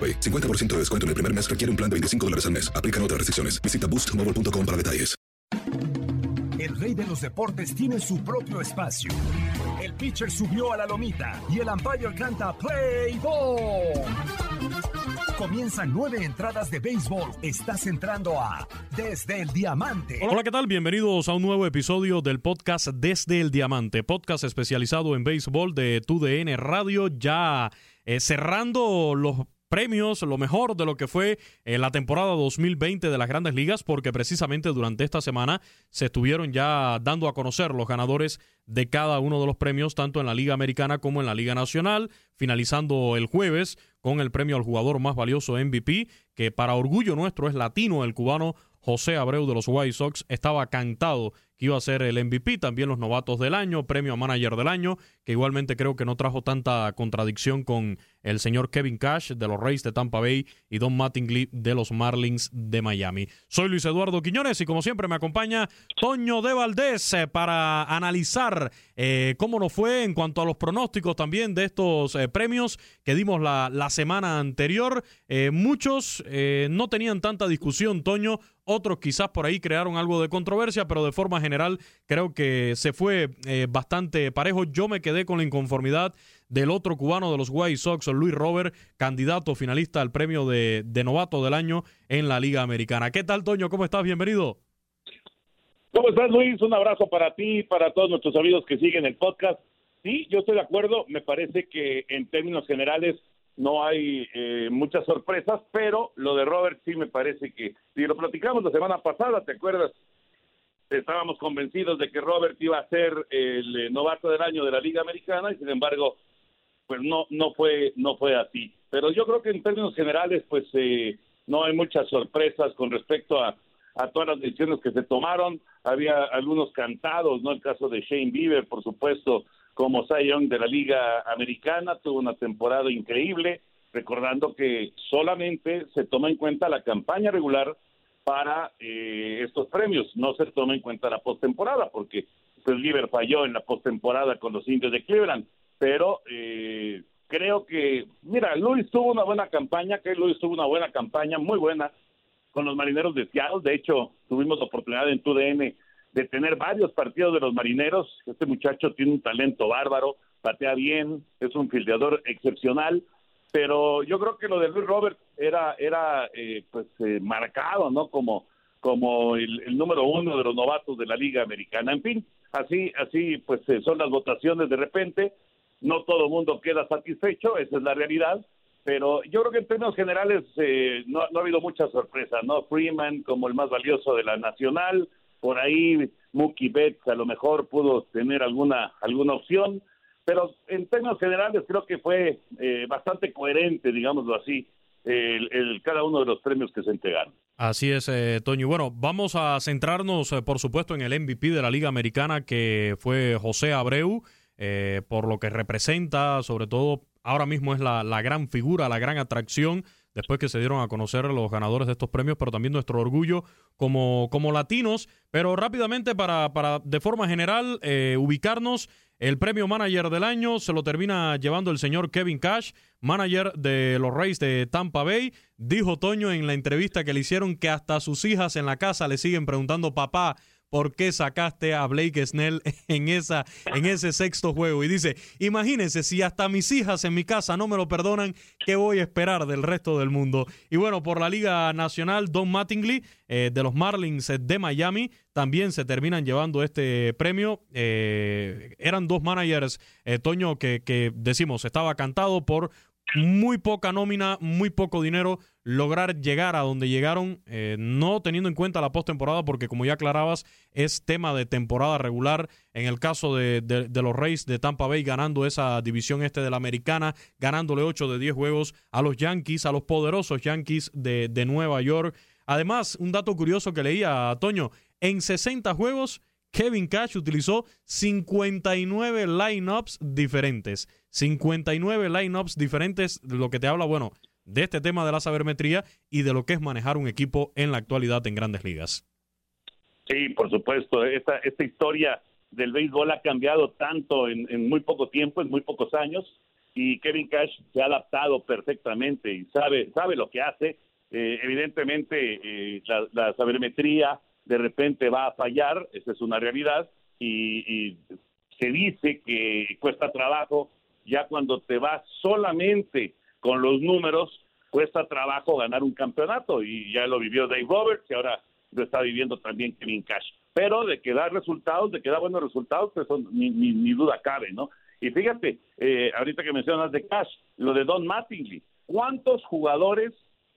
AroPay. 50% de descuento en el primer mes requiere un plan de 25 dólares al mes. Aplican otras restricciones. Visita boostmobile.com para detalles. El rey de los deportes tiene su propio espacio. El pitcher subió a la lomita y el umpire canta Play Ball. Comienzan nueve entradas de béisbol. Estás entrando a Desde el Diamante. Hola, ¿qué tal? Bienvenidos a un nuevo episodio del podcast Desde el Diamante, podcast especializado en béisbol de TUDN Radio, ya eh, cerrando los premios, lo mejor de lo que fue eh, la temporada 2020 de las grandes ligas, porque precisamente durante esta semana se estuvieron ya dando a conocer los ganadores de cada uno de los premios, tanto en la Liga Americana como en la Liga Nacional, finalizando el jueves con el premio al jugador más valioso MVP, que para orgullo nuestro es latino, el cubano José Abreu de los White Sox, estaba cantado que iba a ser el MVP, también los novatos del año, premio a manager del año, que igualmente creo que no trajo tanta contradicción con el señor Kevin Cash de los Rays de Tampa Bay y Don Mattingly de los Marlins de Miami. Soy Luis Eduardo Quiñones y como siempre me acompaña Toño de Valdés eh, para analizar eh, cómo nos fue en cuanto a los pronósticos también de estos eh, premios que dimos la, la semana anterior. muchos no tenían tanta discusión, Toño, otros quizás por ahí crearon algo de controversia, pero de forma general creo que se fue bastante parejo. Yo me quedé con la inconformidad del otro cubano de los White Sox, Luis Robert, candidato finalista al premio de, de novato del año en la Liga Americana. ¿Qué tal, Toño? ¿Cómo estás? Bienvenido. ¿Cómo estás, Luis? Un abrazo para ti y para todos nuestros amigos que siguen el podcast. Sí, yo estoy de acuerdo. Me parece que en términos generales no hay eh, muchas sorpresas, pero lo de Robert sí me parece que, si lo platicamos la semana pasada, ¿te acuerdas? Estábamos convencidos de que Robert iba a ser el eh, novato del año de la Liga Americana y sin embargo, pues no no fue no fue así. Pero yo creo que en términos generales, pues eh, no hay muchas sorpresas con respecto a, a todas las decisiones que se tomaron. Había algunos cantados, ¿no? El caso de Shane Bieber, por supuesto, como Young de la Liga Americana, tuvo una temporada increíble, recordando que solamente se toma en cuenta la campaña regular para eh, estos premios, no se toma en cuenta la postemporada, porque pues Bieber falló en la postemporada con los indios de Cleveland, pero eh, creo que, mira, Luis tuvo una buena campaña, que Luis tuvo una buena campaña, muy buena, con los marineros de Seattle. De hecho, tuvimos oportunidad en TUDN de tener varios partidos de los marineros. Este muchacho tiene un talento bárbaro, patea bien, es un fildeador excepcional. Pero yo creo que lo de Luis Robert era, era eh, pues eh, marcado, ¿no? Como, como el, número uno de los novatos de la Liga Americana. En fin, así, así pues eh, son las votaciones de repente. No todo el mundo queda satisfecho, esa es la realidad pero yo creo que en términos generales eh, no, no, ha habido mucha sorpresa, ¿no? Freeman como el más valioso de la nacional, por ahí Mookie Betts a lo mejor pudo tener alguna alguna opción, pero en términos generales creo que fue eh, bastante coherente, digámoslo así, el, el, cada uno de los premios que se entregaron. Así es, eh, Toño. Bueno, vamos a centrarnos, eh, por supuesto, en el MVP de la Liga Americana, que fue José Abreu, eh, por lo que representa, sobre todo, ahora mismo es la, la gran figura, la gran atracción después que se dieron a conocer los ganadores de estos premios, pero también nuestro orgullo como, como latinos. Pero rápidamente, para, para de forma general, eh, ubicarnos, el premio manager del año se lo termina llevando el señor Kevin Cash, manager de los Rays de Tampa Bay. Dijo Toño en la entrevista que le hicieron que hasta sus hijas en la casa le siguen preguntando, papá, por qué sacaste a Blake Snell en, esa, en ese sexto juego. Y dice, imagínense, si hasta mis hijas en mi casa no me lo perdonan, ¿qué voy a esperar del resto del mundo? Y bueno, por la Liga Nacional, Don Mattingly eh, de los Marlins de Miami también se terminan llevando este premio. Eh, eran dos managers, eh, Toño, que, que decimos, estaba cantado por muy poca nómina, muy poco dinero, lograr llegar a donde llegaron, eh, no teniendo en cuenta la postemporada, porque como ya aclarabas, es tema de temporada regular. En el caso de, de, los Rays de Tampa Bay ganando esa división este de la americana, ganándole 8 de 10 juegos a los Yankees, a los poderosos Yankees de, de Nueva York. Además, un dato curioso que leía Toño, en 60 juegos Kevin Cash utilizó 59 lineups diferentes. 59 lineups diferentes, lo que te habla, bueno, de este tema de la sabermetría y de lo que es manejar un equipo en la actualidad en grandes ligas. Sí, por supuesto. Esta, esta historia del béisbol ha cambiado tanto en, muy poco tiempo, en muy pocos años, y Kevin Cash se ha adaptado perfectamente y sabe, sabe lo que hace. Eh, evidentemente, eh, la, la sabermetría de repente va a fallar, esa es una realidad, y, se dice que cuesta trabajo, ya cuando te vas solamente con los números, cuesta trabajo ganar un campeonato, y ya lo vivió Dave Roberts, y ahora lo está viviendo también Kevin Cash. Pero de que da resultados, de que da buenos resultados, pues ni, ni, duda cabe, ¿no? Y fíjate, eh, ahorita que mencionas de Cash, lo de Don Mattingly, ¿cuántos jugadores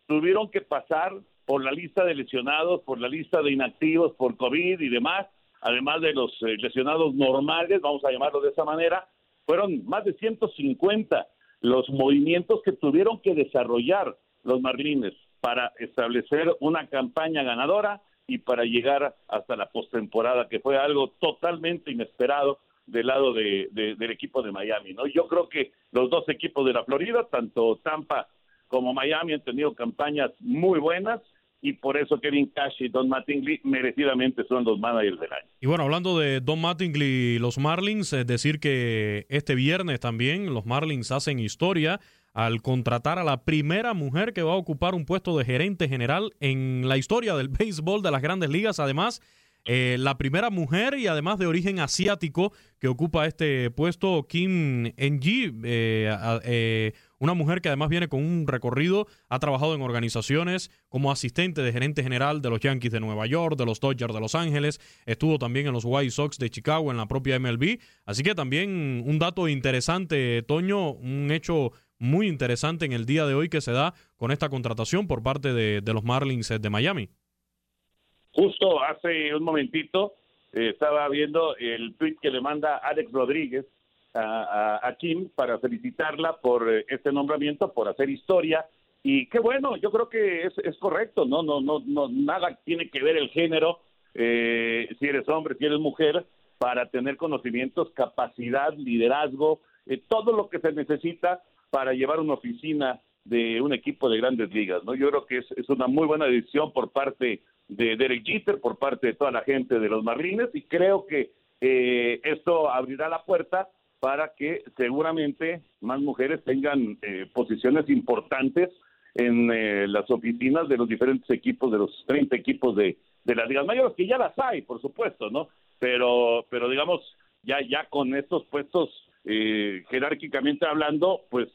tuvieron que pasar por la lista de lesionados, por la lista de inactivos por COVID y demás, además de los eh, lesionados normales, vamos a llamarlo de esa manera, fueron más de 150 los movimientos que tuvieron que desarrollar los Marlines para establecer una campaña ganadora y para llegar hasta la postemporada, que fue algo totalmente inesperado del lado de, del equipo de Miami. ¿no? Yo creo que los dos equipos de la Florida, tanto Tampa como Miami, han tenido campañas muy buenas y por eso Kevin Cash y Don Mattingly merecidamente son los managers del año. Y bueno, hablando de Don Mattingly y los Marlins, es decir que este viernes también los Marlins hacen historia al contratar a la primera mujer que va a ocupar un puesto de gerente general en la historia del béisbol de las grandes ligas. Además, eh, la primera mujer y además de origen asiático que ocupa este puesto, Kim NG, eh, eh, una mujer que además viene con un recorrido, ha trabajado en organizaciones como asistente de gerente general de los Yankees de Nueva York, de los Dodgers de Los Ángeles, estuvo también en los White Sox de Chicago, en la propia MLB. Así que también un dato interesante, Toño, un hecho muy interesante en el día de hoy que se da con esta contratación por parte de, los Marlins de Miami. Justo hace un momentito eh, estaba viendo el tweet que le manda Alex Rodríguez a, Kim para felicitarla por eh, este nombramiento, por hacer historia. Y qué bueno, yo creo que es, correcto, ¿no? No, no, no, nada tiene que ver el género, eh, si eres hombre, si eres mujer, para tener conocimientos, capacidad, liderazgo, eh, todo lo que se necesita para llevar una oficina de un equipo de grandes ligas, ¿no? Yo creo que es, es una muy buena decisión por parte de Derek Jeter, por parte de toda la gente de los Marlines, y creo que esto abrirá la puerta para que seguramente más mujeres tengan eh, posiciones importantes en eh, las oficinas de los diferentes equipos, de los 30 equipos de, de las ligas mayores, que ya las hay, por supuesto, ¿no? Pero, pero digamos, ya, ya con estos puestos eh, jerárquicamente hablando, pues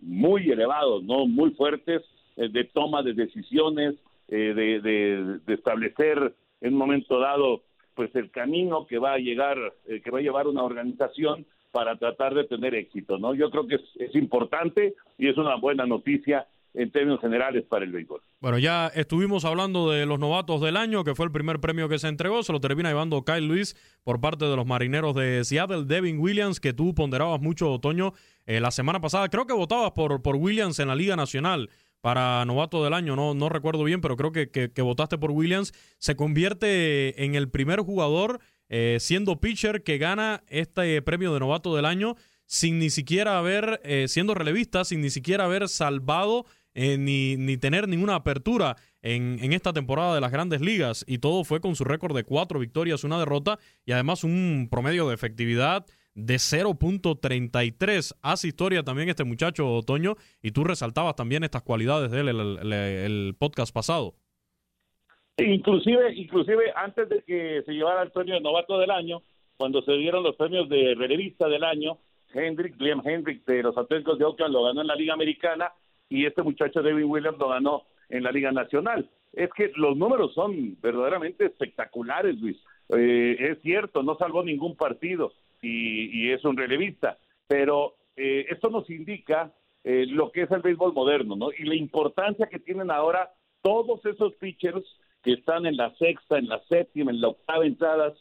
muy elevados, ¿no? Muy fuertes de toma de decisiones, de, de, de, establecer en un momento dado, pues el camino que va a llegar, que va a llevar una organización para tratar de tener éxito, ¿no? Yo creo que es, importante y es una buena noticia en términos generales para el béisbol. Bueno, ya estuvimos hablando de los novatos del año, que fue el primer premio que se entregó, se lo termina llevando Kyle Luis por parte de los marineros de Seattle, Devin Williams, que tú ponderabas mucho, Otoño, eh, la semana pasada, creo que votabas por, por Williams en la Liga Nacional, para novato del año, no, no recuerdo bien, pero creo que, que, votaste por Williams, se convierte en el primer jugador eh, siendo pitcher que gana este premio de novato del año sin ni siquiera haber, eh, siendo relevista, sin ni siquiera haber salvado eh, ni, ni, tener ninguna apertura en, en, esta temporada de las grandes ligas. Y todo fue con su récord de cuatro victorias, una derrota y además un promedio de efectividad de 0.33. Hace historia también este muchacho Otoño y tú resaltabas también estas cualidades de él el, el, podcast pasado. Inclusive, inclusive antes de que se llevara el premio de novato del año, cuando se dieron los premios de relevista del año, Hendrick, Liam Hendrick de los Atléticos de Oakland lo ganó en la Liga Americana y este muchacho David Williams lo ganó en la Liga Nacional. Es que los números son verdaderamente espectaculares, Luis. Eh, es cierto, no salvó ningún partido, y, es un relevista. Pero eh, esto nos indica eh, lo que es el béisbol moderno, ¿no? Y la importancia que tienen ahora todos esos pitchers que están en la sexta, en la séptima, en la octava entradas,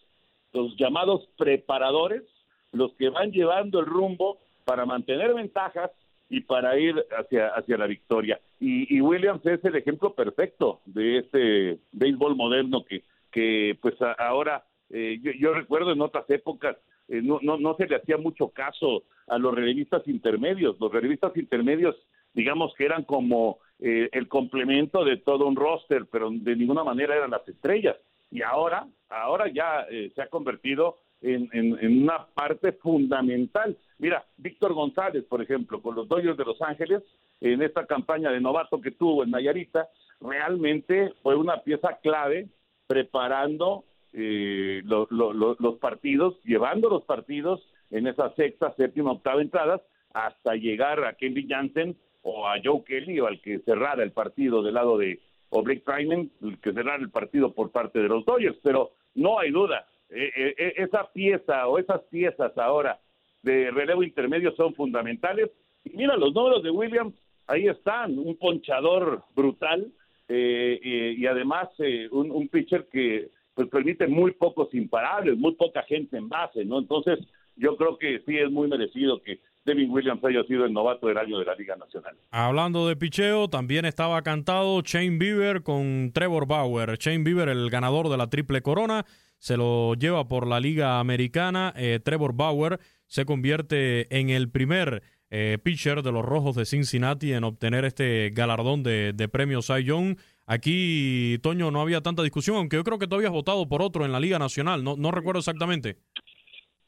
los llamados preparadores, los que van llevando el rumbo para mantener ventajas y para ir hacia, hacia la victoria. Y, Williams es el ejemplo perfecto de este béisbol moderno que, que pues ahora, eh, yo, yo, recuerdo en otras épocas eh, no, no, no se le hacía mucho caso a los relevistas intermedios. Los relevistas intermedios, digamos que eran como eh, el complemento de todo un roster, pero de ninguna manera eran las estrellas. Y ahora, ahora ya eh, se ha convertido en, en, una parte fundamental. Mira, Víctor González, por ejemplo, con los Dodgers de Los Ángeles, en esta campaña de novato que tuvo en Nayarita, realmente fue una pieza clave preparando eh, los partidos, llevando los partidos en esa sexta, séptima, octava entradas hasta llegar a Kelly Jansen o a Joe Kelly o al que cerrara el partido del lado de o Blake el que cerrara el partido por parte de los Dodgers, pero no hay duda, eh, eh, esa pieza o esas piezas ahora de relevo intermedio son fundamentales. Y mira, los números de Williams, ahí están, un ponchador brutal y además un, un pitcher que pues permite muy pocos imparables, muy poca gente en base, ¿no? Entonces, yo creo que sí es muy merecido que Devin Williams haya sido el novato del año de la Liga Nacional. Hablando de picheo, también estaba cantado Shane Bieber con Trevor Bauer. Shane Bieber, el ganador de la triple corona, se lo lleva por la Liga Americana. Eh, Trevor Bauer se convierte en el primer eh, pitcher de los Rojos de Cincinnati en obtener este galardón de, de premio Cy Young. Aquí, Toño, no había tanta discusión, aunque yo creo que tú habías votado por otro en la Liga Nacional, no, no recuerdo exactamente.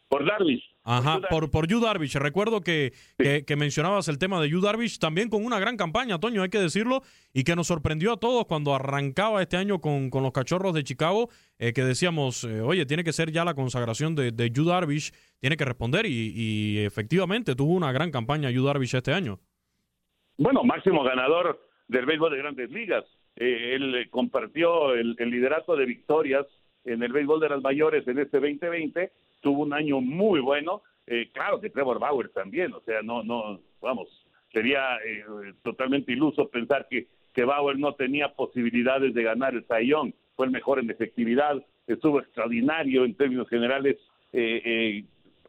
Por Darvish. Ajá, por, por Yu Darvish. Recuerdo que, que, mencionabas el tema de Yu Darvish también con una gran campaña, Toño, hay que decirlo, y que nos sorprendió a todos cuando arrancaba este año con, con los cachorros de Chicago, eh, que decíamos, eh, oye, tiene que ser ya la consagración de, de Yu Darvish, tiene que responder, y, y efectivamente tuvo una gran campaña Yu Darvish este año. Bueno, máximo ganador del béisbol de grandes ligas. Eh, él eh, compartió el, liderato de victorias en el béisbol de las mayores en este 2020, tuvo un año muy bueno, eh, claro que Trevor Bauer también, o sea, no, no, vamos, sería totalmente iluso pensar que, que Bauer no tenía posibilidades de ganar el Sayón, fue el mejor en efectividad, estuvo extraordinario en términos generales,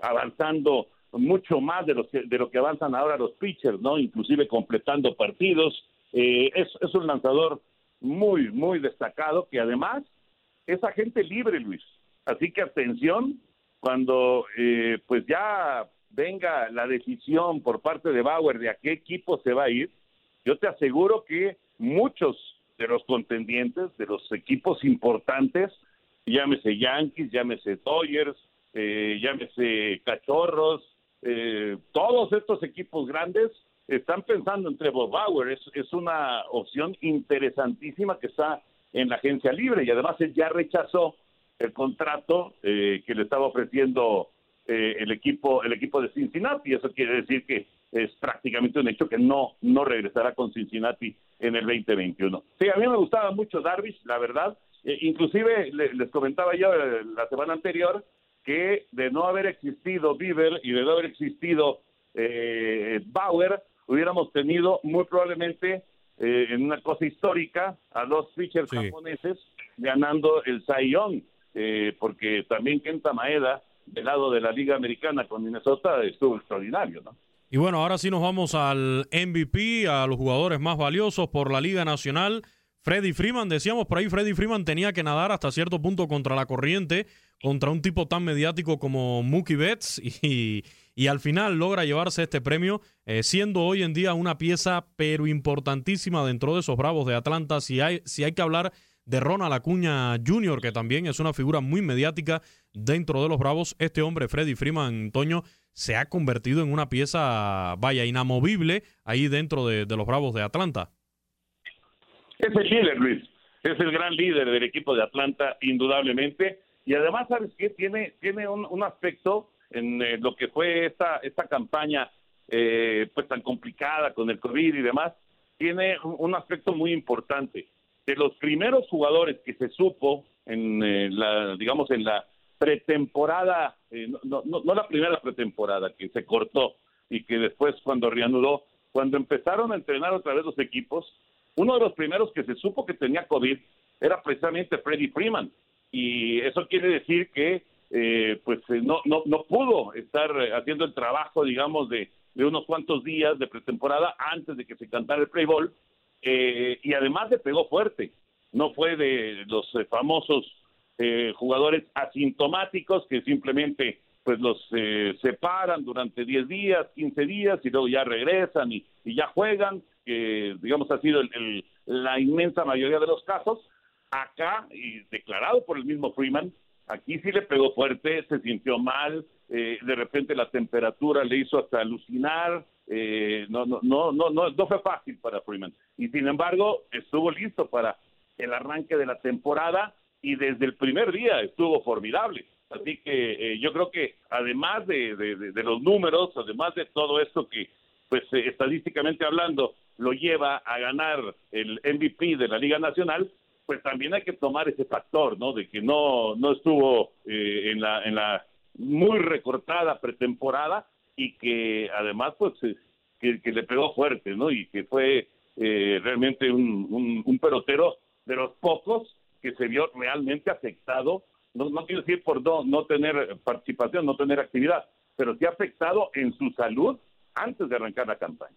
avanzando mucho más de, los de lo que avanzan ahora los pitchers, ¿no? Inclusive completando partidos. es, es un lanzador muy, muy destacado, que además es agente libre, Luis. Así que atención, cuando eh, pues ya venga la decisión por parte de Bauer de a qué equipo se va a ir, yo te aseguro que muchos de los contendientes, de los equipos importantes, llámese Yankees, llámese Dodgers, eh, llámese Cachorros, eh, todos estos equipos grandes están pensando en Trevor Bauer, es, es una opción interesantísima que está en la agencia libre y además él ya rechazó el contrato eh, que le estaba ofreciendo eh, el equipo el equipo de Cincinnati, eso quiere decir que es prácticamente un hecho que no no regresará con Cincinnati en el 2021. Sí, a mí me gustaba mucho Darvish, la verdad, eh, inclusive les comentaba yo la semana anterior que de no haber existido Bieber y de no haber existido Bauer, hubiéramos tenido muy probablemente eh, en una cosa histórica a dos pitchers japoneses ganando el Young, eh, porque también Kenta Maeda del lado de la Liga Americana con Minnesota estuvo extraordinario, ¿no? Y bueno, ahora sí nos vamos al MVP, a los jugadores más valiosos por la Liga Nacional. Freddy Freeman, decíamos por ahí, Freddy Freeman tenía que nadar hasta cierto punto contra la corriente, contra un tipo tan mediático como Mookie Betts, y, al final logra llevarse este premio, eh, siendo hoy en día una pieza pero importantísima dentro de esos Bravos de Atlanta. Si hay, si hay que hablar de Ronald Acuña Jr., que también es una figura muy mediática dentro de los Bravos, este hombre, Freddy Freeman, Toño, se ha convertido en una pieza, vaya, inamovible ahí dentro de los Bravos de Atlanta. Es el líder, Luis. Es el gran líder del equipo de Atlanta, indudablemente. Y además, ¿sabes qué? Tiene, tiene un, aspecto en eh, lo que fue esta, esta campaña eh, pues tan complicada con el COVID y demás. Tiene un, aspecto muy importante. De los primeros jugadores que se supo en eh, la, digamos, en la pretemporada, no, no, no la primera pretemporada que se cortó y que después cuando reanudó, cuando empezaron a entrenar otra vez los equipos, uno de los primeros que se supo que tenía COVID era precisamente Freddy Freeman. Y eso quiere decir que eh, pues eh, no, no, no pudo estar haciendo el trabajo, digamos, de, de unos cuantos días de pretemporada antes de que se cantara el play. Eh, y además le pegó fuerte. No fue de los famosos jugadores asintomáticos que simplemente pues los separan durante 10 días, 15 días y luego ya regresan y, y ya juegan que digamos ha sido el, la inmensa mayoría de los casos, acá, y declarado por el mismo Freeman, aquí sí le pegó fuerte, se sintió mal, eh, de repente la temperatura le hizo hasta alucinar, eh, no, no, no, no, no, no fue fácil para Freeman. Y sin embargo, estuvo listo para el arranque de la temporada y desde el primer día estuvo formidable. Así que eh, yo creo que además de, de, los números, además de todo esto que, pues estadísticamente hablando, lo lleva a ganar el MVP de la Liga Nacional, pues también hay que tomar ese factor, ¿no? De que no, no estuvo eh, en, la, en la muy recortada pretemporada y que además, pues, eh, que, le pegó fuerte, ¿no? Y que fue eh, realmente un, un, pelotero de los pocos que se vio realmente afectado, no, no quiero decir por no, no tener participación, no tener actividad, pero sí afectado en su salud antes de arrancar la campaña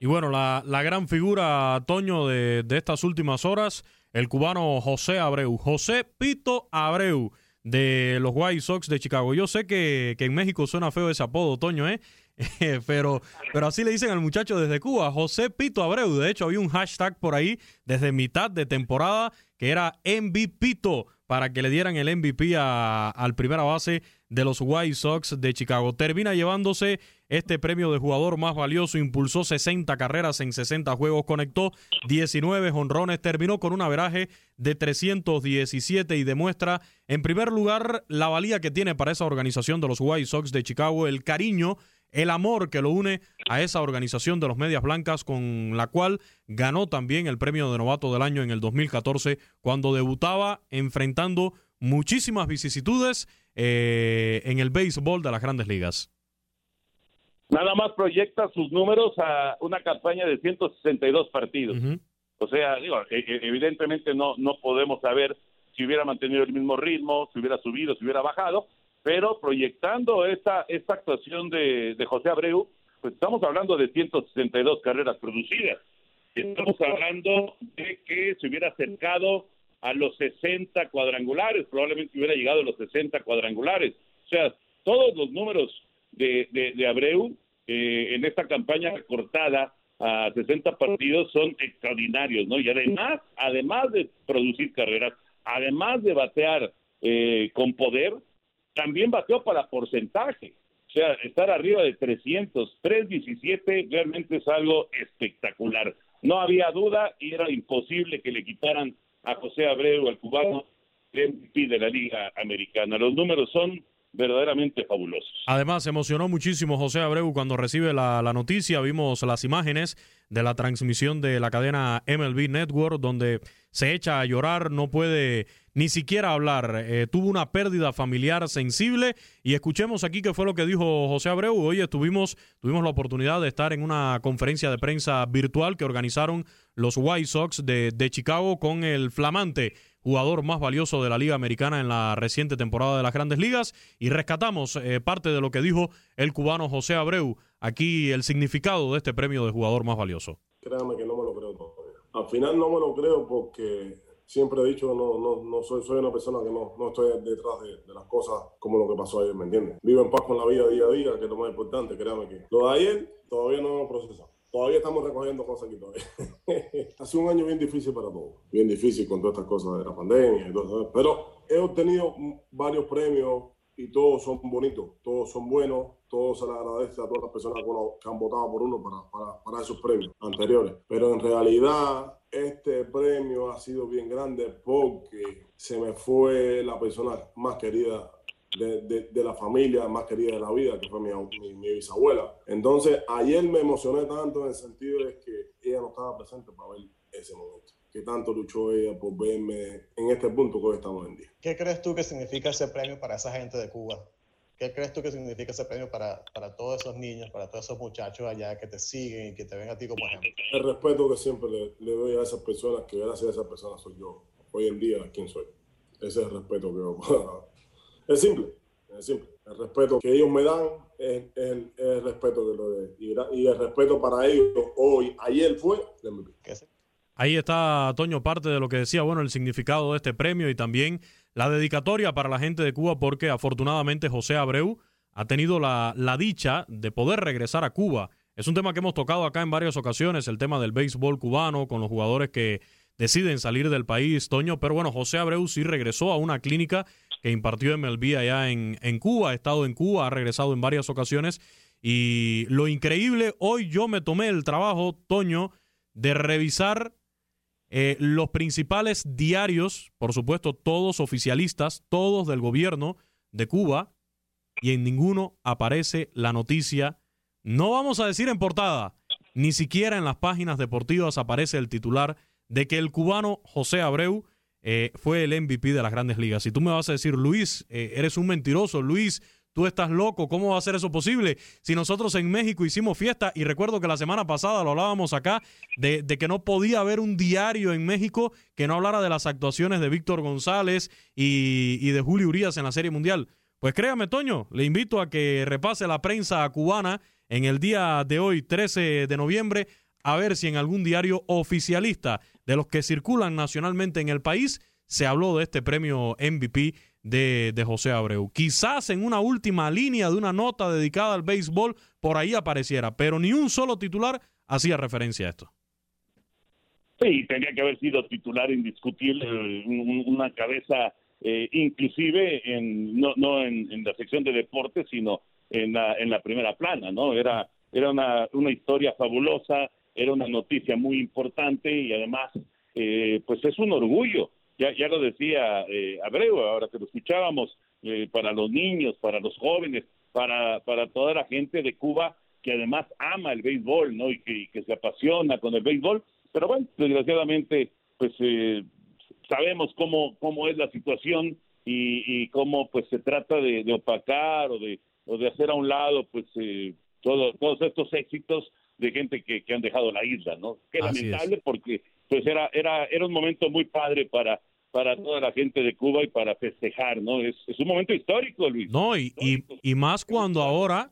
Y bueno, la, la gran figura, Toño, de, de, estas últimas horas, el cubano José Abreu. José Pito Abreu, de los White Sox de Chicago. Yo sé que, que en México suena feo ese apodo, Toño, ¿eh? pero, pero así le dicen al muchacho desde Cuba, José Pito Abreu. De hecho, había un hashtag por ahí desde mitad de temporada que era MVPito para que le dieran el MVP a, al primera base de los White Sox de Chicago. Termina llevándose este premio de jugador más valioso, impulsó 60 carreras en 60 juegos, conectó 19 honrones, terminó con un averaje de 317 y demuestra, en primer lugar, la valía que tiene para esa organización de los White Sox de Chicago, el cariño el amor que lo une a esa organización de los Medias Blancas con la cual ganó también el premio de novato del año en el 2014 cuando debutaba enfrentando muchísimas vicisitudes eh, en el béisbol de las grandes ligas. Nada más proyecta sus números a una campaña de 162 partidos. O sea, digo, e, e, evidentemente no, no podemos saber si hubiera mantenido el mismo ritmo, si hubiera subido, si hubiera bajado, pero proyectando esta, esta actuación de, de José Abreu, pues estamos hablando de 162 carreras producidas. Estamos hablando de que se hubiera acercado a los 60 cuadrangulares, probablemente hubiera llegado a los 60 cuadrangulares. O sea, todos los números de, de, Abreu eh, en esta campaña cortada a 60 partidos son extraordinarios, ¿no? Y además, además de producir carreras, además de batear eh, con poder, también bateó para porcentaje. O sea, estar arriba de 300, 317 realmente es algo espectacular. No había duda y era imposible que le quitaran a José Abreu, al cubano, MVP de la Liga Americana. Los números son verdaderamente fabulosos. Además, emocionó muchísimo José Abreu cuando recibe la, la, noticia. Vimos las imágenes de la transmisión de la cadena MLB Network, donde se echa a llorar, no puede ni siquiera hablar. Eh, tuvo una pérdida familiar sensible. Y escuchemos aquí qué fue lo que dijo José Abreu. Hoy estuvimos, tuvimos la oportunidad de estar en una conferencia de prensa virtual que organizaron los White Sox de, de Chicago con el flamante jugador más valioso de la Liga Americana en la reciente temporada de las Grandes Ligas y rescatamos eh, parte de lo que dijo el cubano José Abreu, aquí el significado de este premio de jugador más valioso. Créame que no me lo creo todavía. Al final no me lo creo porque siempre he dicho, no, no, no soy, soy una persona que no, no estoy detrás de, de, las cosas como lo que pasó ayer, ¿me entiendes? Vivo en paz con la vida día a día, que es lo más importante, créame que lo de ayer todavía no lo procesado todavía estamos recogiendo cosas aquí todavía. Hace un año bien difícil para todos, bien difícil con todas estas cosas de la pandemia y todo. Pero he obtenido varios premios y todos son bonitos, todos son buenos, todos se le agradece a todas las personas que han votado por uno para, para, para esos premios anteriores. Pero en realidad este premio ha sido bien grande porque se me fue la persona más querida de, de, la familia más querida de la vida, que fue mi, mi, bisabuela. Entonces, ayer me emocioné tanto en el sentido de que ella no estaba presente para ver ese momento. Que tanto luchó ella por verme en este punto que hoy estamos en día. ¿Qué crees tú que significa ese premio para esa gente de Cuba? ¿Qué crees tú que significa ese premio para, para todos esos niños, para todos esos muchachos allá que te siguen y que te ven a ti como ejemplo? El respeto que siempre le, le doy a esas personas, que gracias a esas personas soy yo, hoy en día, quien soy. Ese es el respeto que yo Es simple, es simple. El respeto que ellos me dan es, el, respeto que lo de y, el respeto para ellos hoy, ayer fue Ahí está, Toño, parte de lo que decía, bueno, el significado de este premio y también la dedicatoria para la gente de Cuba, porque afortunadamente José Abreu ha tenido la, la dicha de poder regresar a Cuba. Es un tema que hemos tocado acá en varias ocasiones, el tema del béisbol cubano, con los jugadores que deciden salir del país, Toño, pero bueno, José Abreu sí regresó a una clínica que impartió MLB allá en, en Cuba, ha estado en Cuba, ha regresado en varias ocasiones. Y lo increíble, hoy yo me tomé el trabajo, Toño, de revisar eh, los principales diarios, por supuesto, todos oficialistas, todos del gobierno de Cuba, y en ninguno aparece la noticia, no vamos a decir en portada, ni siquiera en las páginas deportivas aparece el titular de que el cubano José Abreu eh, fue el MVP de las grandes ligas. Si tú me vas a decir, Luis, eh, eres un mentiroso, Luis, tú estás loco, ¿cómo va a ser eso posible? Si nosotros en México hicimos fiesta, y recuerdo que la semana pasada lo hablábamos acá, de, que no podía haber un diario en México que no hablara de las actuaciones de Víctor González y, y de Julio Urias en la Serie Mundial. Pues créame, Toño, le invito a que repase la prensa cubana en el día de hoy, 13 de noviembre, a ver si en algún diario oficialista de los que circulan nacionalmente en el país se habló de este premio MVP de, de, José Abreu. Quizás en una última línea de una nota dedicada al béisbol por ahí apareciera, pero ni un solo titular hacía referencia a esto. Sí, tenía que haber sido titular indiscutible, una cabeza eh, inclusive no en, en, la sección de deportes, sino en la, en la primera plana, ¿no? Era, era una, una historia fabulosa, era una noticia muy importante y además, eh, pues es un orgullo. Ya, ya lo decía eh, Abreu, ahora que lo escuchábamos, eh, para los niños, para los jóvenes, para, para toda la gente de Cuba que además ama el béisbol, ¿no? Y que, se apasiona con el béisbol. Pero bueno, desgraciadamente, pues eh, sabemos cómo, cómo es la situación y, y cómo pues se trata de, de opacar o de, o de hacer a un lado pues eh, todo, todos estos éxitos de gente que, que han dejado la isla, ¿no? Qué lamentable porque pues era, era, era un momento muy padre para, para toda la gente de Cuba y para festejar, ¿no? Es, es un momento histórico, Luis. No, y, y, y, más cuando ahora,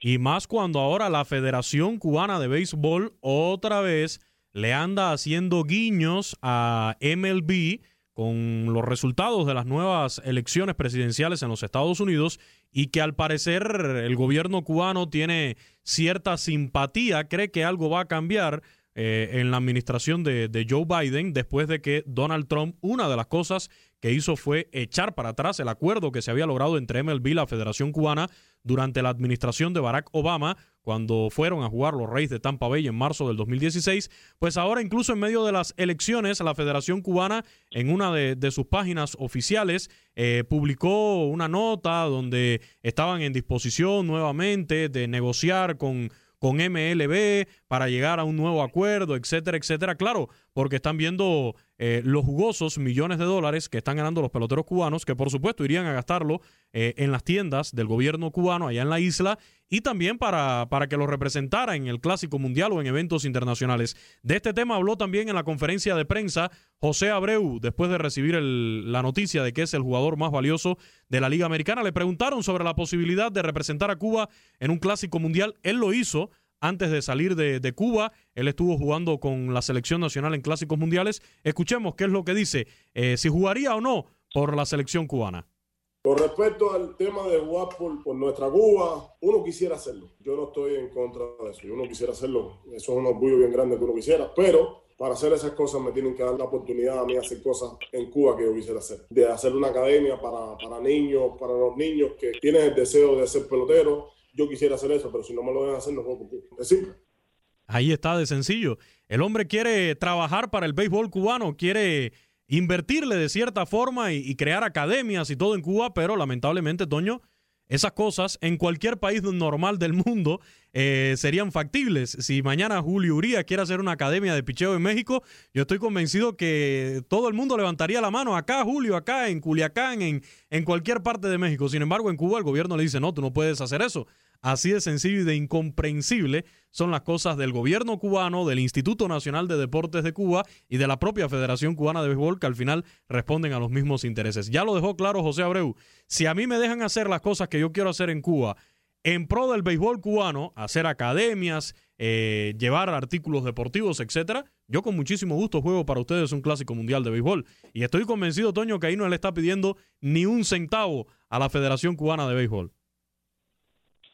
y más cuando ahora la Federación Cubana de Béisbol otra vez le anda haciendo guiños a MLB con los resultados de las nuevas elecciones presidenciales en los Estados Unidos y que al parecer el gobierno cubano tiene cierta simpatía, cree que algo va a cambiar eh, en la administración de, de, Joe Biden después de que Donald Trump, una de las cosas que hizo fue echar para atrás el acuerdo que se había logrado entre MLB y la Federación Cubana durante la administración de Barack Obama, cuando fueron a jugar los Reyes de Tampa Bay en marzo del 2016, pues ahora incluso en medio de las elecciones, la Federación Cubana en una de, sus páginas oficiales eh, publicó una nota donde estaban en disposición nuevamente de negociar con con MLB para llegar a un nuevo acuerdo, etcétera, etcétera. Claro, porque están viendo eh, los jugosos millones de dólares que están ganando los peloteros cubanos, que por supuesto irían a gastarlo eh, en las tiendas del gobierno cubano allá en la isla y también para, para que lo representara en el Clásico Mundial o en eventos internacionales. De este tema habló también en la conferencia de prensa José Abreu, después de recibir la noticia de que es el jugador más valioso de la Liga Americana. Le preguntaron sobre la posibilidad de representar a Cuba en un Clásico Mundial. Él lo hizo antes de salir de, Cuba. Él estuvo jugando con la selección nacional en clásicos mundiales. Escuchemos qué es lo que dice, eh, si jugaría o no por la selección cubana. Con respecto al tema de jugar por, nuestra Cuba, uno quisiera hacerlo. Yo no estoy en contra de eso. Uno quisiera hacerlo. Eso es un orgullo bien grande que uno quisiera. Pero para hacer esas cosas me tienen que dar la oportunidad a mí hacer cosas en Cuba que yo quisiera hacer. De hacer una academia para, para niños, para los niños que tienen el deseo de ser peloteros. Yo quisiera hacer eso, pero si no me lo dejan hacer, no puedo cumplir. Es. Ahí está de sencillo. El hombre quiere trabajar para el béisbol cubano, quiere invertirle de cierta forma y, crear academias y todo en Cuba, pero lamentablemente, Toño, esas cosas en cualquier país normal del mundo eh, serían factibles. Si mañana Julio Uría quiere hacer una academia de picheo en México, yo estoy convencido que todo el mundo levantaría la mano acá, Julio, acá, en Culiacán, en, en cualquier parte de México. Sin embargo, en Cuba el gobierno le dice, no, tú no puedes hacer eso. Así de sencillo y de incomprensible son las cosas del gobierno cubano, del Instituto Nacional de Deportes de Cuba y de la propia Federación Cubana de Béisbol que al final responden a los mismos intereses. Ya lo dejó claro José Abreu. Si a mí me dejan hacer las cosas que yo quiero hacer en Cuba en pro del béisbol cubano, hacer academias, eh, llevar artículos deportivos, etcétera, yo con muchísimo gusto juego para ustedes un clásico mundial de béisbol. Y estoy convencido, Toño, que ahí no le está pidiendo ni un centavo a la Federación Cubana de Béisbol.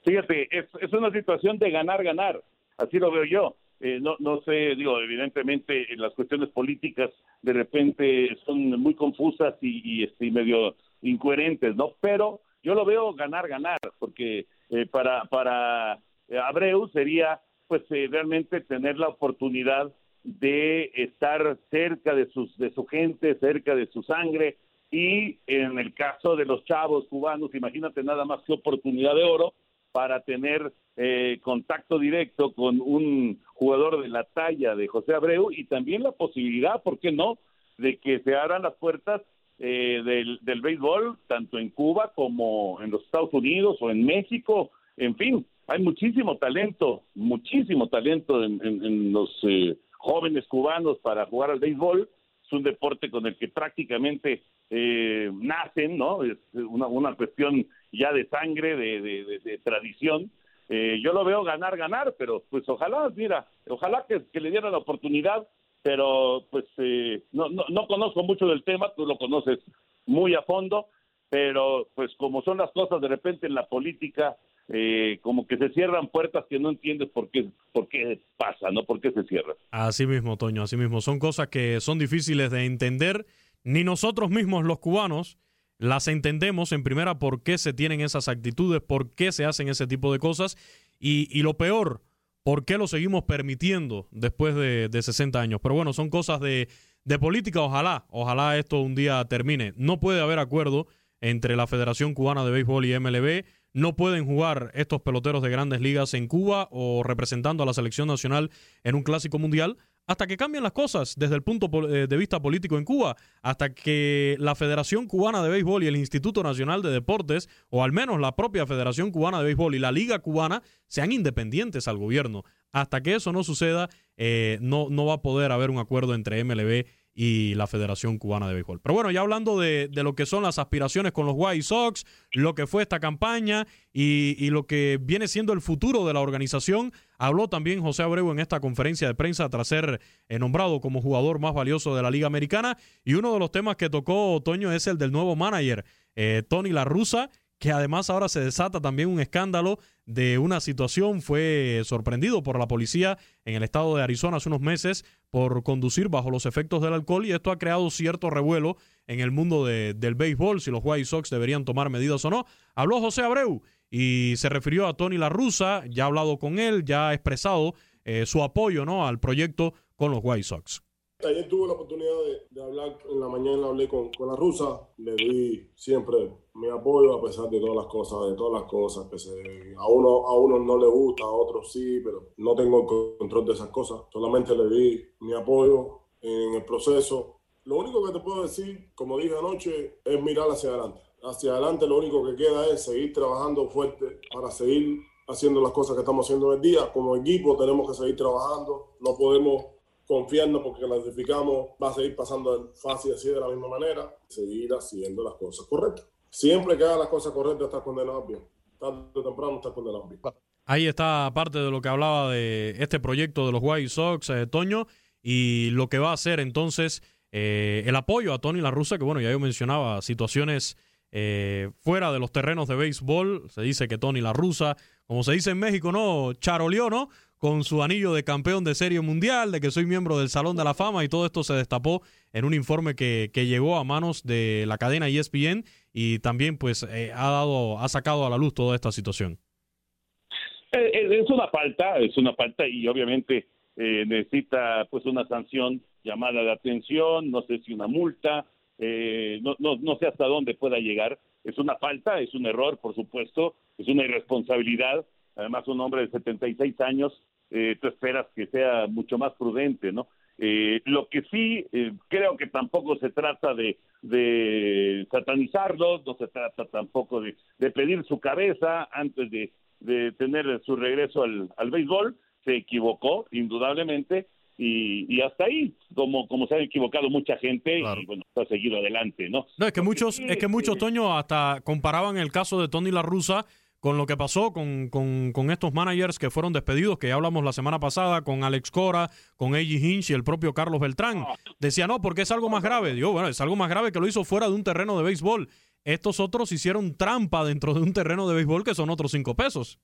Fíjate, es, una situación de ganar-ganar, así lo veo yo. Eh, no, no sé, digo, evidentemente las cuestiones políticas de repente son muy confusas y, este, medio incoherentes, ¿no? Pero yo lo veo ganar-ganar, porque eh, para, para Abreu sería pues eh, realmente tener la oportunidad de estar cerca de sus de su gente, cerca de su sangre y en el caso de los chavos cubanos, imagínate nada más que oportunidad de oro para tener eh, contacto directo con un jugador de la talla de José Abreu y también la posibilidad, ¿por qué no?, de que se abran las puertas eh, del, del béisbol, tanto en Cuba como en los Estados Unidos o en México, en fin, hay muchísimo talento, muchísimo talento en, los eh, jóvenes cubanos para jugar al béisbol. Es un deporte con el que prácticamente nacen, ¿no? Es una, una cuestión ya de sangre, de, de, tradición. Eh, yo lo veo ganar, ganar, pero pues ojalá, mira, ojalá que, le diera la oportunidad, pero pues eh, no, no, no conozco mucho del tema, tú lo conoces muy a fondo, pero pues como son las cosas de repente en la política, eh, como que se cierran puertas que no entiendes por qué, por qué pasa, ¿no? ¿Por qué se cierran? Así mismo, Toño, así mismo. Son cosas que son difíciles de entender, ni nosotros mismos los cubanos, las entendemos en primera por qué se tienen esas actitudes, por qué se hacen ese tipo de cosas y, lo peor, por qué lo seguimos permitiendo después de, de 60 años. Pero bueno, son cosas de, de política, ojalá, ojalá esto un día termine. No puede haber acuerdo entre la Federación Cubana de Béisbol y MLB. No pueden jugar estos peloteros de grandes ligas en Cuba o representando a la selección nacional en un clásico mundial hasta que cambien las cosas desde el punto eh, de vista político en Cuba, hasta que la Federación Cubana de Béisbol y el Instituto Nacional de Deportes, o al menos la propia Federación Cubana de Béisbol y la Liga Cubana, sean independientes al gobierno. Hasta que eso no suceda, eh, no, no va a poder haber un acuerdo entre MLB y la Federación Cubana de Béisbol. Pero bueno, ya hablando de, lo que son las aspiraciones con los White Sox, lo que fue esta campaña y, lo que viene siendo el futuro de la organización, habló también José Abreu en esta conferencia de prensa tras ser eh, nombrado como jugador más valioso de la Liga Americana. Y uno de los temas que tocó Otoño es el del nuevo manager, eh, Tony La Russa, que además ahora se desata también un escándalo de una situación. Fue sorprendido por la policía en el estado de Arizona hace unos meses por conducir bajo los efectos del alcohol y esto ha creado cierto revuelo en el mundo del béisbol, si los White Sox deberían tomar medidas o no. Habló José Abreu y se refirió a Tony La Russa, ya ha hablado con él, ya ha expresado eh, su apoyo ¿no? al proyecto con los White Sox. Ayer tuve la oportunidad de, hablar, en la mañana hablé con, con, la rusa, le di siempre mi apoyo a pesar de todas las cosas, de todas las cosas a uno a uno no le gusta, a otros sí, pero no tengo control de esas cosas. Solamente le di mi apoyo en el proceso. Lo único que te puedo decir, como dije anoche, es mirar hacia adelante. Hacia adelante lo único que queda es seguir trabajando fuerte para seguir haciendo las cosas que estamos haciendo el día. Como equipo tenemos que seguir trabajando. No podemos confiando porque clasificamos, va a seguir pasando fácil así de la misma manera, seguir haciendo las cosas correctas. Siempre que haga las cosas correctas, estás condenado bien. Tarde o temprano estás condenado bien. Ahí está parte de lo que hablaba de este proyecto de los White Sox, eh, Toño, y lo que va a hacer entonces eh, el apoyo a Tony La Russa, que bueno, ya yo mencionaba situaciones eh, fuera de los terrenos de béisbol. Se dice que Tony La Russa, como se dice en México, ¿no? Charoleó, ¿no? Con su anillo de campeón de serie mundial, de que soy miembro del Salón de la Fama y todo esto se destapó en un informe que, llegó a manos de la cadena ESPN y también pues eh, ha dado, ha sacado a la luz toda esta situación. Eh, eh, es una falta, es una falta y obviamente necesita pues una sanción llamada de atención, no sé si una multa, no, no, no sé hasta dónde pueda llegar. Es una falta, es un error, por supuesto, es una irresponsabilidad. Además, un hombre de 76 años eh, tú esperas que sea mucho más prudente, ¿no? Eh, lo que sí eh, creo que tampoco se trata de, de satanizarlos, no se trata tampoco de, pedir su cabeza antes de, tener su regreso al, al béisbol, se equivocó indudablemente y, hasta ahí, como, como se ha equivocado mucha gente y bueno, ha seguido adelante, ¿no? No, es que muchos, es que muchos, Toño, hasta comparaban el caso de Tony La Russa con lo que pasó con, con, estos managers que fueron despedidos, que ya hablamos la semana pasada, con Alex Cora, con A.G. Hinch y el propio Carlos Beltrán. Decía, no, porque es algo más grave. Digo, bueno, es algo más grave que lo hizo fuera de un terreno de béisbol. Estos otros hicieron trampa dentro de un terreno de béisbol que son otros cinco pesos.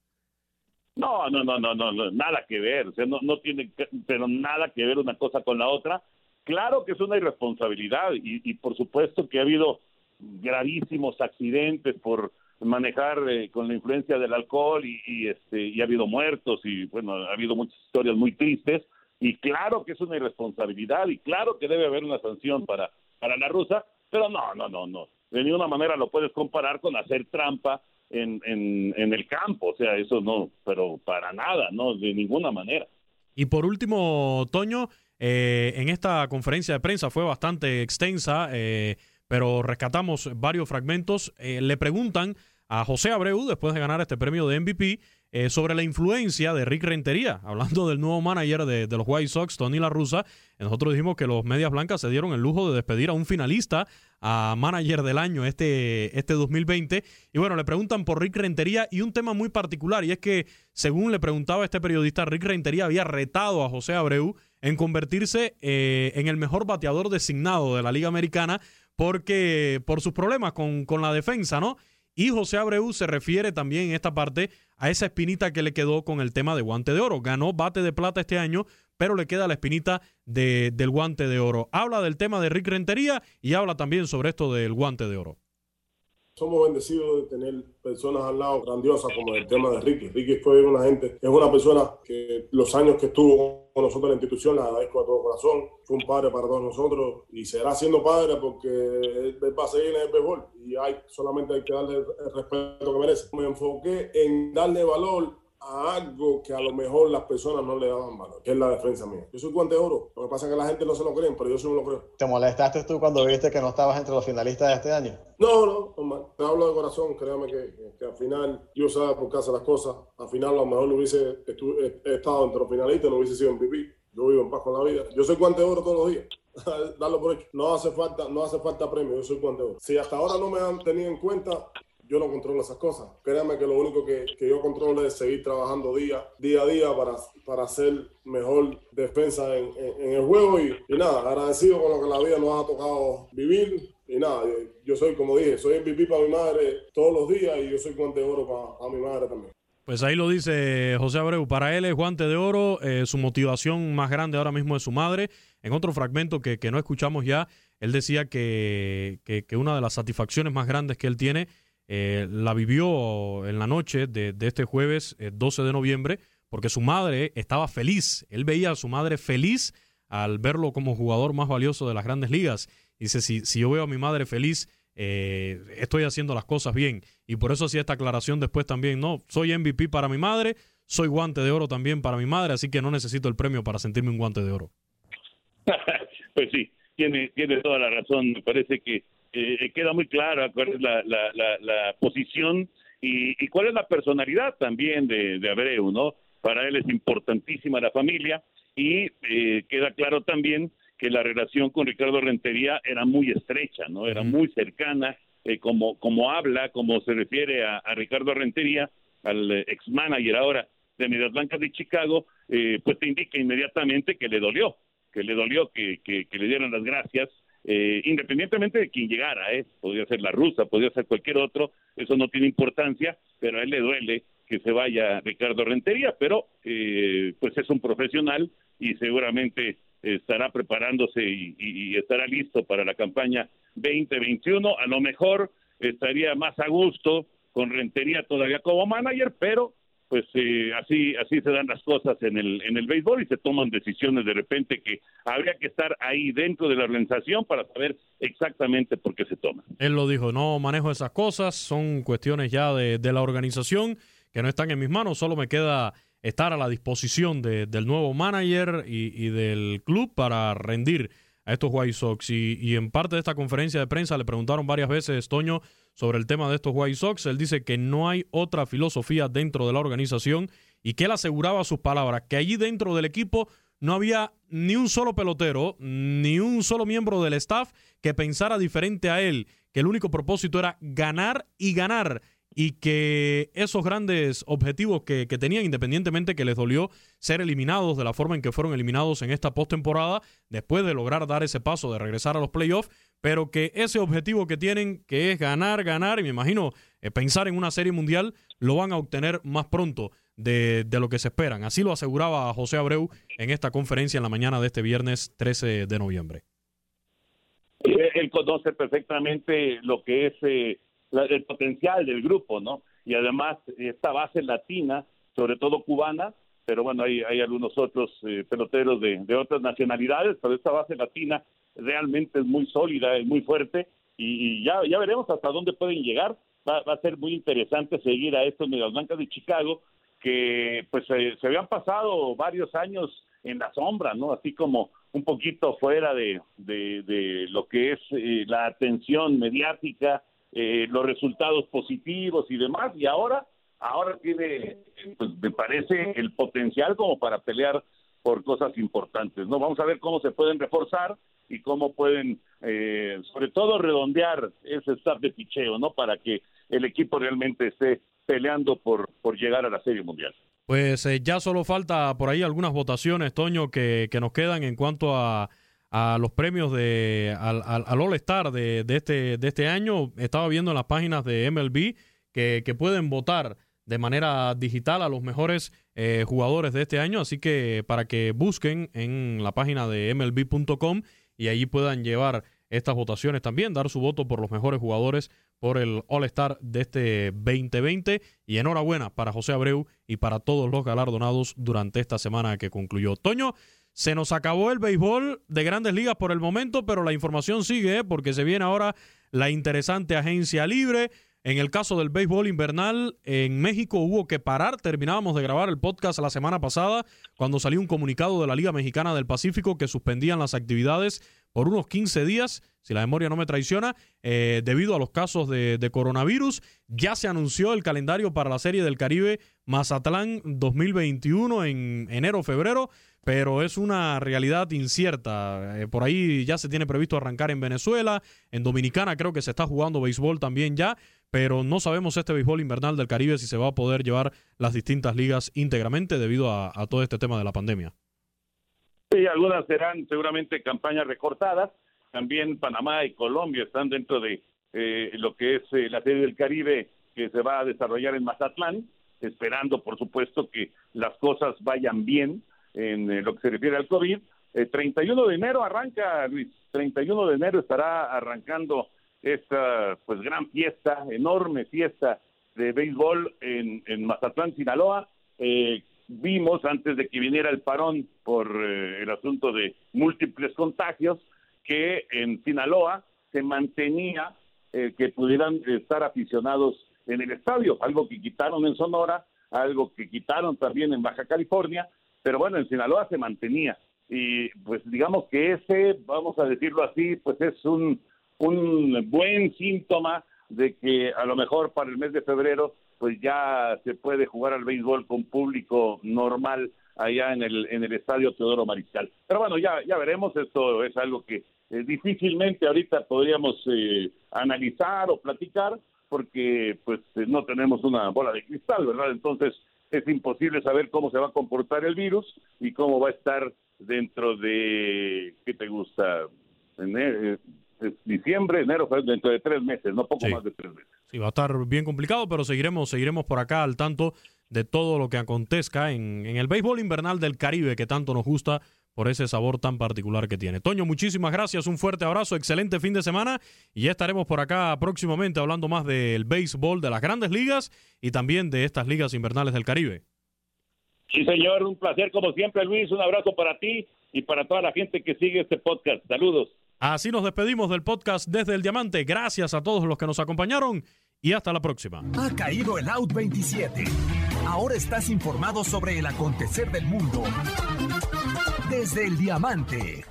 No, no, no, no, no, nada que ver. O sea, no, no tiene, pero nada que ver una cosa con la otra. Claro que es una irresponsabilidad y por supuesto que ha habido gravísimos accidentes por manejar eh, con la influencia del alcohol y, este y ha habido muertos y bueno ha habido muchas historias muy tristes y claro que es una irresponsabilidad y claro que debe haber una sanción para para la rusa pero no no no no de ninguna manera lo puedes comparar con hacer trampa en, en, en el campo o sea eso no pero para nada no de ninguna manera y por último Toño eh, en esta conferencia de prensa fue bastante extensa eh, pero rescatamos varios fragmentos. Eh, le preguntan a José Abreu, después de ganar este premio de MVP, eh, sobre la influencia de Rick Rentería, hablando del nuevo manager de, los White Sox, Tony La Russa. Nosotros dijimos que los Medias Blancas se dieron el lujo de despedir a un finalista a manager del año este, este 2020. Y bueno, le preguntan por Rick Rentería y un tema muy particular, y es que, según le preguntaba este periodista, Rick Rentería había retado a José Abreu en convertirse eh, en el mejor bateador designado de la Liga Americana porque por sus problemas con, con la defensa, ¿no? Y José Abreu se refiere también en esta parte a esa espinita que le quedó con el tema de guante de oro. Ganó bate de plata este año, pero le queda la espinita de, del guante de oro. Habla del tema de Rick Rentería y habla también sobre esto del guante de oro somos bendecidos de tener personas al lado grandiosas como el tema de Ricky. Ricky fue una gente, es una persona que los años que estuvo con nosotros en la institución la agradezco a todo corazón. Fue un padre para todos nosotros y será siendo padre porque él va a seguir en el béisbol y hay, solamente hay que darle el respeto que merece. Me enfoqué en darle valor a algo que a lo mejor las personas no le daban valor, que es la defensa mía. Yo soy guante de oro. Lo que pasa es que la gente no se lo cree, pero yo sí me lo creo. ¿Te molestaste tú cuando viste que no estabas entre los finalistas de este año? No, no, no te hablo de corazón, créame que, que, al final yo sabía por qué hacer las cosas. Al final a lo mejor no hubiese estado entre los finalistas, no hubiese sido en pipí. Yo vivo en paz con la vida. Yo soy guante de oro todos los días. Darlo por hecho. No hace falta, no hace falta premio, yo soy guante de oro. Si hasta ahora no me han tenido en cuenta, yo no controlo esas cosas. Créanme que lo único que, que, yo controlo es seguir trabajando día, día a día para, para hacer mejor defensa en, en, el juego y, nada, agradecido con lo que la vida nos ha tocado vivir y nada, yo soy, como dije, soy MVP para mi madre todos los días y yo soy guante de oro para, mi madre también. Pues ahí lo dice José Abreu. Para él es guante de oro. Eh, su motivación más grande ahora mismo es su madre. En otro fragmento que, que no escuchamos ya, él decía que, que, una de las satisfacciones más grandes que él tiene eh, la vivió en la noche de, este jueves 12 eh, de noviembre, porque su madre estaba feliz. Él veía a su madre feliz al verlo como jugador más valioso de las grandes ligas. Dice, si, si yo veo a mi madre feliz, eh, estoy haciendo las cosas bien. Y por eso hacía esta aclaración después también, no, soy MVP para mi madre, soy guante de oro también para mi madre, así que no necesito el premio para sentirme un guante de oro. pues sí, tiene, tiene toda la razón. Me parece que eh, queda muy clara cuál es la, la, la, posición y, y, cuál es la personalidad también de, de Abreu, ¿no? Para él es importantísima la familia y eh, queda claro también que la relación con Ricardo Rentería era muy estrecha, ¿no? Era muy cercana, eh, como, como habla, como se refiere a, Ricardo Rentería, al ex manager ahora de Medias Blancas de Chicago, eh, pues te indica inmediatamente que le dolió, que le dolió que, que, le dieran las gracias, independientemente de quién llegara, ¿eh? podría ser la rusa, podría ser cualquier otro, eso no tiene importancia, pero a él le duele que se vaya Ricardo Rentería, pero pues es un profesional y seguramente estará preparándose y, estará listo para la campaña 2021. A lo mejor estaría más a gusto con Rentería todavía como manager, pero pues eh, así así se dan las cosas en el en el béisbol y se toman decisiones de repente que habría que estar ahí dentro de la organización para saber exactamente por qué se toman. Él lo dijo, no manejo esas cosas, son cuestiones ya de, de la organización que no están en mis manos, solo me queda estar a la disposición de, del nuevo manager y, del club para rendir a estos White Sox. Y, en parte de esta conferencia de prensa le preguntaron varias veces, Toño, sobre el tema de estos White Sox. Él dice que no hay otra filosofía dentro de la organización y que él aseguraba sus palabras, que allí dentro del equipo no había ni un solo pelotero, ni un solo miembro del staff que pensara diferente a él, que el único propósito era ganar y ganar y que esos grandes objetivos que, tenían, independientemente que les dolió ser eliminados de la forma en que fueron eliminados en esta postemporada, después de lograr dar ese paso de regresar a los playoffs, pero que ese objetivo que tienen, que es ganar, ganar, y me imagino eh, pensar en una serie mundial, lo van a obtener más pronto de, de, lo que se esperan. Así lo aseguraba José Abreu en esta conferencia en la mañana de este viernes 13 de noviembre. Él conoce perfectamente lo que es... Eh, el potencial del grupo, ¿no? Y además esta base latina, sobre todo cubana, pero bueno, hay, hay algunos otros eh, peloteros de, de, otras nacionalidades, pero esta base latina realmente es muy sólida, es muy fuerte y, ya, ya veremos hasta dónde pueden llegar. Va, va, a ser muy interesante seguir a estos Medias Blancas de Chicago que pues se habían pasado varios años en la sombra, ¿no? Así como un poquito fuera de, de, de lo que es eh, la atención mediática, eh, los resultados positivos y demás, y ahora, ahora tiene, pues, me parece, el potencial como para pelear por cosas importantes, ¿no? Vamos a ver cómo se pueden reforzar y cómo pueden, eh, sobre todo, redondear ese staff de picheo, ¿no? Para que el equipo realmente esté peleando por, por llegar a la Serie Mundial. Pues eh, ya solo falta por ahí algunas votaciones, Toño, que, que nos quedan en cuanto a a los premios de al, al, All Star de, de, este, de este año. Estaba viendo en las páginas de MLB que, que pueden votar de manera digital a los mejores eh, jugadores de este año, así que para que busquen en la página de MLB.com y allí puedan llevar estas votaciones también, dar su voto por los mejores jugadores por el All Star de este 2020 y enhorabuena para José Abreu y para todos los galardonados durante esta semana que concluyó. Toño, se nos acabó el béisbol de grandes ligas por el momento, pero la información sigue ¿eh? porque se viene ahora la interesante agencia libre. En el caso del béisbol invernal, en México hubo que parar. Terminábamos de grabar el podcast la semana pasada cuando salió un comunicado de la Liga Mexicana del Pacífico que suspendían las actividades por unos 15 días, si la memoria no me traiciona, eh, debido a los casos de, coronavirus. Ya se anunció el calendario para la Serie del Caribe Mazatlán 2021 en enero-febrero pero es una realidad incierta. Eh, por ahí ya se tiene previsto arrancar en Venezuela, en Dominicana creo que se está jugando béisbol también ya, pero no sabemos este béisbol invernal del Caribe si se va a poder llevar las distintas ligas íntegramente debido a, todo este tema de la pandemia. Sí, algunas serán seguramente campañas recortadas, también Panamá y Colombia están dentro de eh, lo que es eh, la Serie del Caribe que se va a desarrollar en Mazatlán, esperando, por supuesto, que las cosas vayan bien en eh, lo que se refiere al COVID. El 31 de enero arranca, Luis, 31 de enero estará arrancando esta pues gran fiesta, enorme fiesta de béisbol en, en Mazatlán, Sinaloa. Eh, vimos antes de que viniera el parón por eh, el asunto de múltiples contagios que en Sinaloa se mantenía eh, que pudieran estar aficionados en el estadio, algo que quitaron en Sonora, algo que quitaron también en Baja California, pero bueno, en Sinaloa se mantenía. Y pues digamos que ese, vamos a decirlo así, pues es un, un buen síntoma de que a lo mejor para el mes de febrero pues ya se puede jugar al béisbol con público normal allá en el en el estadio Teodoro Mariscal. Pero bueno, ya ya veremos, esto es algo que eh, difícilmente ahorita podríamos eh, analizar o platicar porque pues eh, no tenemos una bola de cristal, ¿verdad? Entonces es imposible saber cómo se va a comportar el virus y cómo va a estar dentro de, ¿qué te gusta? En, diciembre, enero, dentro de tres meses, no poco más de tres meses. Sí, va a estar bien complicado, pero seguiremos, seguiremos por acá al tanto de todo lo que acontezca en, en el béisbol invernal del Caribe que tanto nos gusta por ese sabor tan particular que tiene. Toño, muchísimas gracias, un fuerte abrazo, excelente fin de semana y ya estaremos por acá próximamente hablando más del béisbol de las grandes ligas y también de estas ligas invernales del Caribe. Sí, señor, un placer como siempre, Luis, un abrazo para ti y para toda la gente que sigue este podcast. Saludos. Así nos despedimos del podcast desde el Diamante. Gracias a todos los que nos acompañaron y hasta la próxima. Ha caído el Out 27. Ahora estás informado sobre el acontecer del mundo desde el Diamante.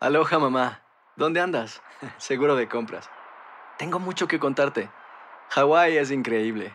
Aloha mamá, ¿dónde andas? Seguro de compras. Tengo mucho que contarte. Hawái es increíble.